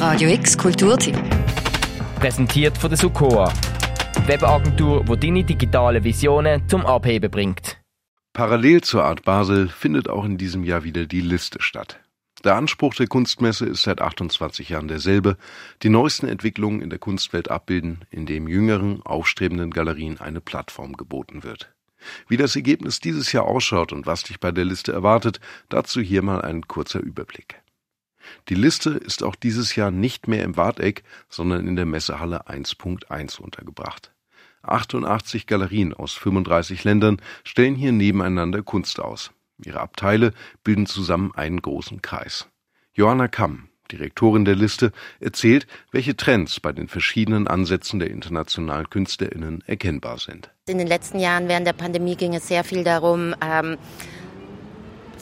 Radio X Kulturteam. Präsentiert von der Sukoa. Webagentur, wo deine digitale Visionen zum Abheben bringt. Parallel zur Art Basel findet auch in diesem Jahr wieder die Liste statt. Der Anspruch der Kunstmesse ist seit 28 Jahren derselbe, die neuesten Entwicklungen in der Kunstwelt abbilden, indem jüngeren, aufstrebenden Galerien eine Plattform geboten wird. Wie das Ergebnis dieses Jahr ausschaut und was dich bei der Liste erwartet, dazu hier mal ein kurzer Überblick. Die Liste ist auch dieses Jahr nicht mehr im Warteck, sondern in der Messehalle 1.1 untergebracht. 88 Galerien aus 35 Ländern stellen hier nebeneinander Kunst aus. Ihre Abteile bilden zusammen einen großen Kreis. Johanna Kamm, Direktorin der Liste, erzählt, welche Trends bei den verschiedenen Ansätzen der internationalen KünstlerInnen erkennbar sind. In den letzten Jahren während der Pandemie ging es sehr viel darum, ähm,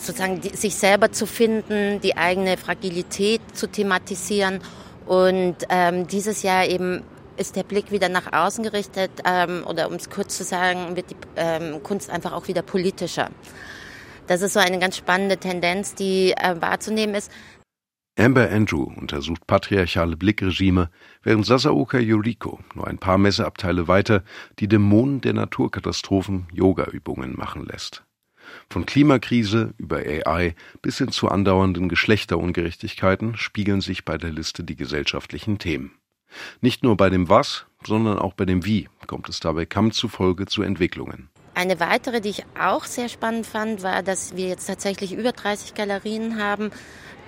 sozusagen die, sich selber zu finden, die eigene Fragilität zu thematisieren. Und ähm, dieses Jahr eben ist der Blick wieder nach außen gerichtet ähm, oder um es kurz zu sagen, wird die ähm, Kunst einfach auch wieder politischer. Das ist so eine ganz spannende Tendenz, die äh, wahrzunehmen ist. Amber Andrew untersucht patriarchale Blickregime, während Sasaoka Yoriko nur ein paar Messeabteile weiter die Dämonen der Naturkatastrophen Yoga-Übungen machen lässt. Von Klimakrise über AI bis hin zu andauernden Geschlechterungerechtigkeiten spiegeln sich bei der Liste die gesellschaftlichen Themen. Nicht nur bei dem Was, sondern auch bei dem Wie kommt es dabei kaum zufolge zu Entwicklungen. Eine weitere, die ich auch sehr spannend fand, war, dass wir jetzt tatsächlich über 30 Galerien haben,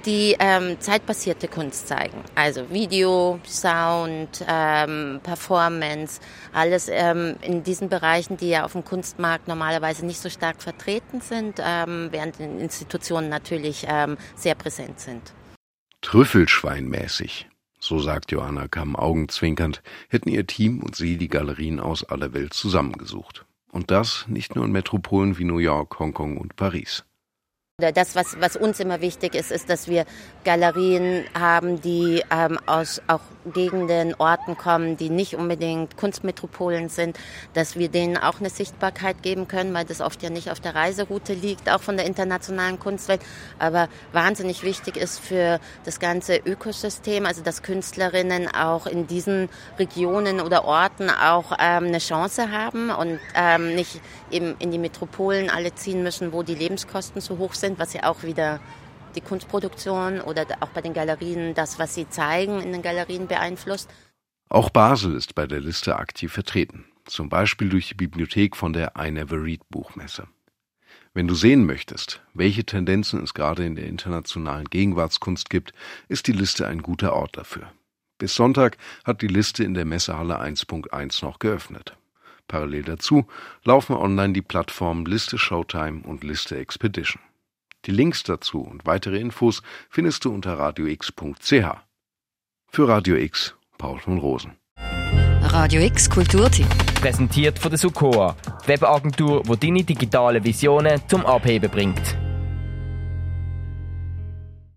die ähm, zeitbasierte Kunst zeigen. Also Video, Sound, ähm, Performance, alles ähm, in diesen Bereichen, die ja auf dem Kunstmarkt normalerweise nicht so stark vertreten sind, ähm, während in Institutionen natürlich ähm, sehr präsent sind. Trüffelschweinmäßig, so sagt Johanna Kamm augenzwinkernd, hätten ihr Team und sie die Galerien aus aller Welt zusammengesucht. Und das nicht nur in Metropolen wie New York, Hongkong und Paris. Das, was, was uns immer wichtig ist, ist, dass wir Galerien haben, die ähm, aus auch Gegenden, Orten kommen, die nicht unbedingt Kunstmetropolen sind, dass wir denen auch eine Sichtbarkeit geben können, weil das oft ja nicht auf der Reiseroute liegt, auch von der internationalen Kunstwelt, aber wahnsinnig wichtig ist für das ganze Ökosystem, also dass Künstlerinnen auch in diesen Regionen oder Orten auch ähm, eine Chance haben und ähm, nicht eben in die Metropolen alle ziehen müssen, wo die Lebenskosten zu hoch sind sind, was ja auch wieder die Kunstproduktion oder auch bei den Galerien das, was sie zeigen in den Galerien beeinflusst. Auch Basel ist bei der Liste aktiv vertreten, zum Beispiel durch die Bibliothek von der I Never Read Buchmesse. Wenn du sehen möchtest, welche Tendenzen es gerade in der internationalen Gegenwartskunst gibt, ist die Liste ein guter Ort dafür. Bis Sonntag hat die Liste in der Messehalle 1.1 noch geöffnet. Parallel dazu laufen online die Plattformen Liste Showtime und Liste Expedition. Die Links dazu und weitere Infos findest du unter radiox.ch. Für Radio X, Paul von Rosen. Radio X Kulturteam. Präsentiert von der Sukoa. Webagentur, wo deine digitale Visionen zum Abheben bringt.